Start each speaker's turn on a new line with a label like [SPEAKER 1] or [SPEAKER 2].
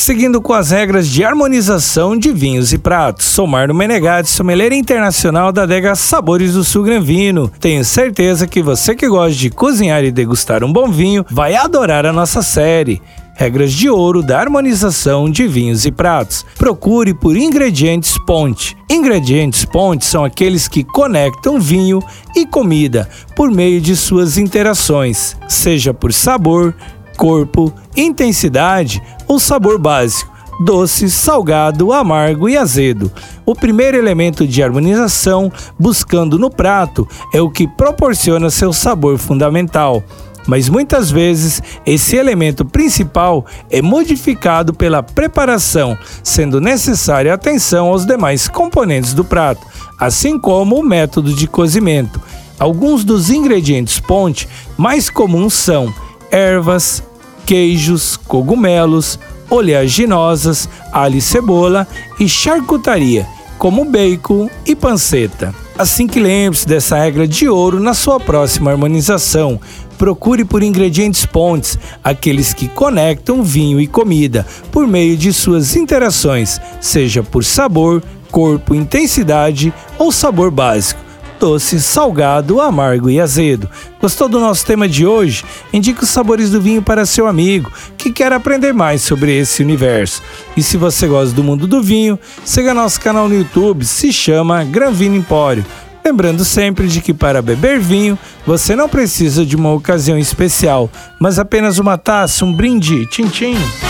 [SPEAKER 1] Seguindo com as regras de harmonização de vinhos e pratos. Sou Marno Menegatti, sommelier internacional da adega Sabores do Sul Gran Vino. Tenho certeza que você que gosta de cozinhar e degustar um bom vinho vai adorar a nossa série. Regras de ouro da harmonização de vinhos e pratos. Procure por ingredientes ponte. Ingredientes ponte são aqueles que conectam vinho e comida por meio de suas interações, seja por sabor, corpo, intensidade ou sabor básico, doce, salgado, amargo e azedo. O primeiro elemento de harmonização, buscando no prato, é o que proporciona seu sabor fundamental. Mas muitas vezes esse elemento principal é modificado pela preparação, sendo necessária atenção aos demais componentes do prato, assim como o método de cozimento. Alguns dos ingredientes ponte mais comuns são ervas, queijos, cogumelos, oleaginosas, alho e cebola e charcutaria, como bacon e panceta. Assim que lembre-se dessa regra de ouro na sua próxima harmonização. Procure por ingredientes pontes, aqueles que conectam vinho e comida por meio de suas interações, seja por sabor, corpo, intensidade ou sabor básico doce, salgado, amargo e azedo. Gostou do nosso tema de hoje? Indique os sabores do vinho para seu amigo que quer aprender mais sobre esse universo. E se você gosta do mundo do vinho, siga nosso canal no YouTube, se chama Gran Vino Empório. Lembrando sempre de que para beber vinho, você não precisa de uma ocasião especial, mas apenas uma taça, um brinde, tchim-tchim.
[SPEAKER 2] O